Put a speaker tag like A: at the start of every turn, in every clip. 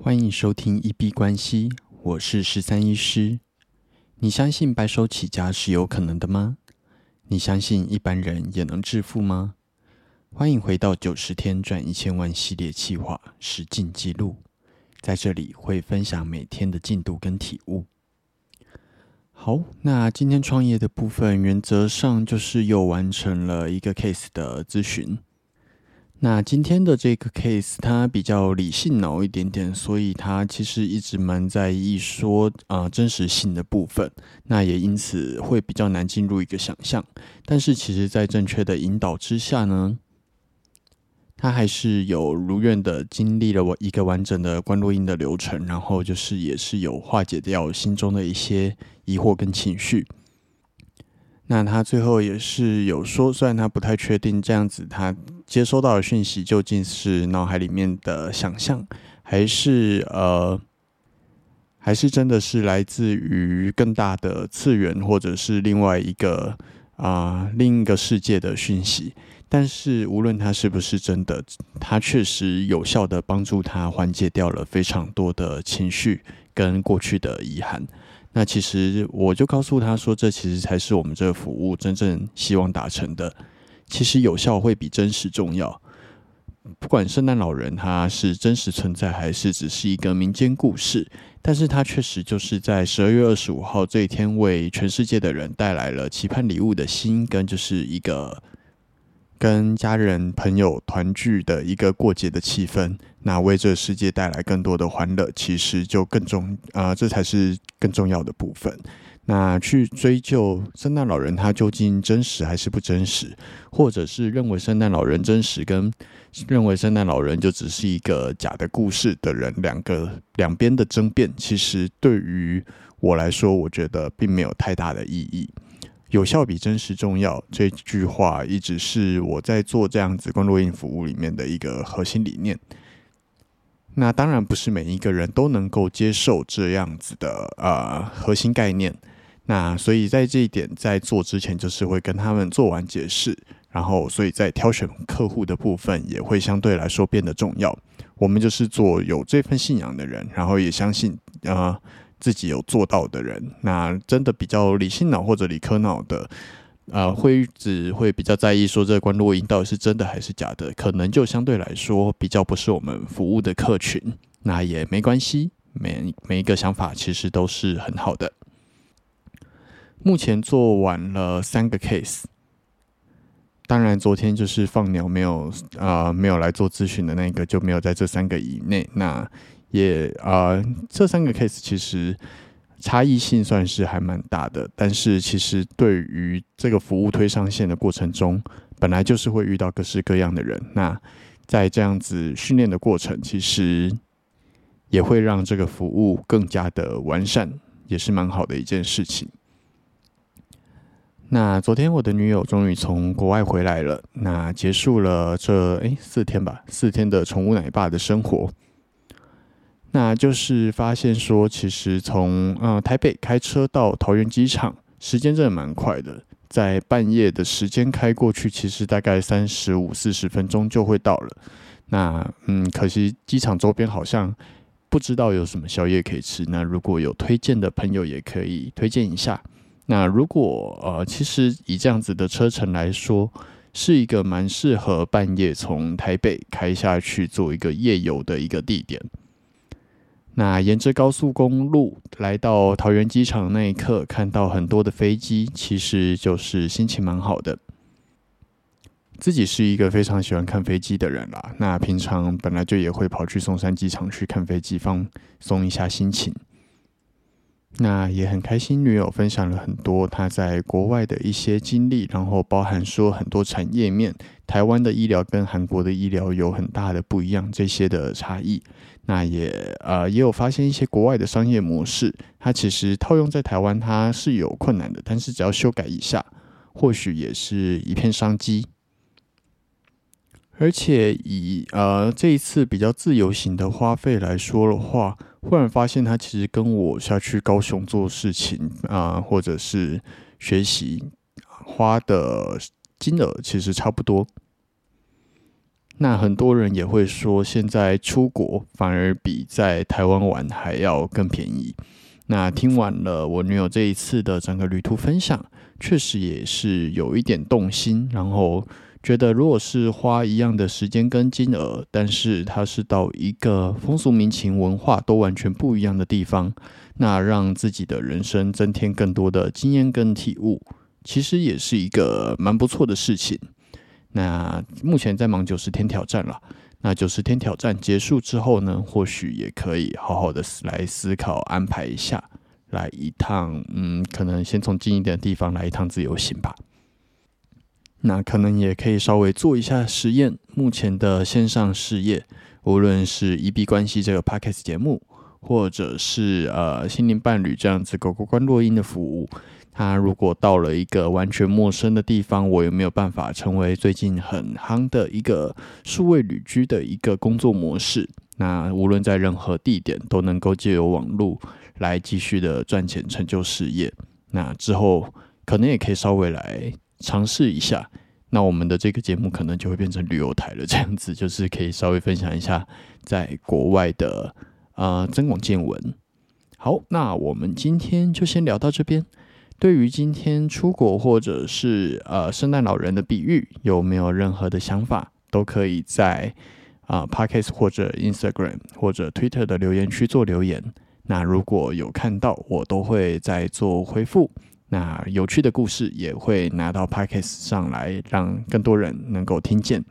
A: 欢迎收听一 B 关系，我是十三医师。你相信白手起家是有可能的吗？你相信一般人也能致富吗？欢迎回到九十天赚一千万系列企划实进记录，在这里会分享每天的进度跟体悟。好，那今天创业的部分，原则上就是又完成了一个 case 的咨询。那今天的这个 case，它比较理性脑一点点，所以它其实一直蛮在意说啊真实性的部分，那也因此会比较难进入一个想象。但是其实，在正确的引导之下呢，他还是有如愿的经历了我一个完整的关录音的流程，然后就是也是有化解掉心中的一些疑惑跟情绪。那他最后也是有说，虽然他不太确定这样子，他接收到的讯息究竟是脑海里面的想象，还是呃，还是真的是来自于更大的次元，或者是另外一个啊另一个世界的讯息。但是无论他是不是真的，他确实有效的帮助他缓解掉了非常多的情绪跟过去的遗憾。那其实我就告诉他说，这其实才是我们这个服务真正希望达成的。其实有效会比真实重要。不管圣诞老人他是真实存在，还是只是一个民间故事，但是他确实就是在十二月二十五号这一天，为全世界的人带来了期盼礼物的心，跟就是一个。跟家人朋友团聚的一个过节的气氛，那为这个世界带来更多的欢乐，其实就更重啊，这才是更重要的部分。那去追究圣诞老人他究竟真实还是不真实，或者是认为圣诞老人真实，跟认为圣诞老人就只是一个假的故事的人，两个两边的争辩，其实对于我来说，我觉得并没有太大的意义。有效比真实重要，这句话一直是我在做这样子关录音服务里面的一个核心理念。那当然不是每一个人都能够接受这样子的呃核心概念。那所以在这一点在做之前，就是会跟他们做完解释，然后所以在挑选客户的部分也会相对来说变得重要。我们就是做有这份信仰的人，然后也相信啊。自己有做到的人，那真的比较理性脑或者理科脑的，呃，会只会比较在意说这关录音到底是真的还是假的，可能就相对来说比较不是我们服务的客群，那也没关系，每每一个想法其实都是很好的。目前做完了三个 case，当然昨天就是放鸟没有啊没有来做咨询的那个就没有在这三个以内，那。也啊，这三个 case 其实差异性算是还蛮大的，但是其实对于这个服务推上线的过程中，本来就是会遇到各式各样的人。那在这样子训练的过程，其实也会让这个服务更加的完善，也是蛮好的一件事情。那昨天我的女友终于从国外回来了，那结束了这诶四天吧，四天的宠物奶爸的生活。那就是发现说，其实从呃台北开车到桃园机场，时间真的蛮快的，在半夜的时间开过去，其实大概三十五四十分钟就会到了。那嗯，可惜机场周边好像不知道有什么宵夜可以吃。那如果有推荐的朋友，也可以推荐一下。那如果呃，其实以这样子的车程来说，是一个蛮适合半夜从台北开下去做一个夜游的一个地点。那沿着高速公路来到桃园机场那一刻，看到很多的飞机，其实就是心情蛮好的。自己是一个非常喜欢看飞机的人啦，那平常本来就也会跑去松山机场去看飞机，放松一下心情。那也很开心，女友分享了很多她在国外的一些经历，然后包含说很多产业面，台湾的医疗跟韩国的医疗有很大的不一样，这些的差异。那也呃也有发现一些国外的商业模式，它其实套用在台湾它是有困难的，但是只要修改一下，或许也是一片商机。而且以呃这一次比较自由行的花费来说的话，忽然发现他其实跟我下去高雄做事情啊，或者是学习花的金额其实差不多。那很多人也会说，现在出国反而比在台湾玩还要更便宜。那听完了我女友这一次的整个旅途分享，确实也是有一点动心，然后觉得如果是花一样的时间跟金额，但是它是到一个风俗民情、文化都完全不一样的地方，那让自己的人生增添更多的经验跟体悟，其实也是一个蛮不错的事情。那目前在忙九十天挑战了。那九十天挑战结束之后呢，或许也可以好好的来思考安排一下，来一趟，嗯，可能先从近一点的地方来一趟自由行吧。那可能也可以稍微做一下实验。目前的线上事业，无论是一币关系这个 podcast 节目，或者是呃心灵伴侣这样子狗狗关落音的服务。它如果到了一个完全陌生的地方，我有没有办法成为最近很夯的一个数位旅居的一个工作模式？那无论在任何地点都能够借由网络来继续的赚钱成就事业。那之后可能也可以稍微来尝试一下。那我们的这个节目可能就会变成旅游台了，这样子就是可以稍微分享一下在国外的呃增广见闻。好，那我们今天就先聊到这边。对于今天出国或者是呃圣诞老人的比喻，有没有任何的想法，都可以在啊 Podcast 或者 Instagram 或者 Twitter 的留言区做留言。那如果有看到，我都会在做回复。那有趣的故事也会拿到 Podcast 上来，让更多人能够听见。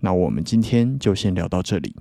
A: 那我们今天就先聊到这里。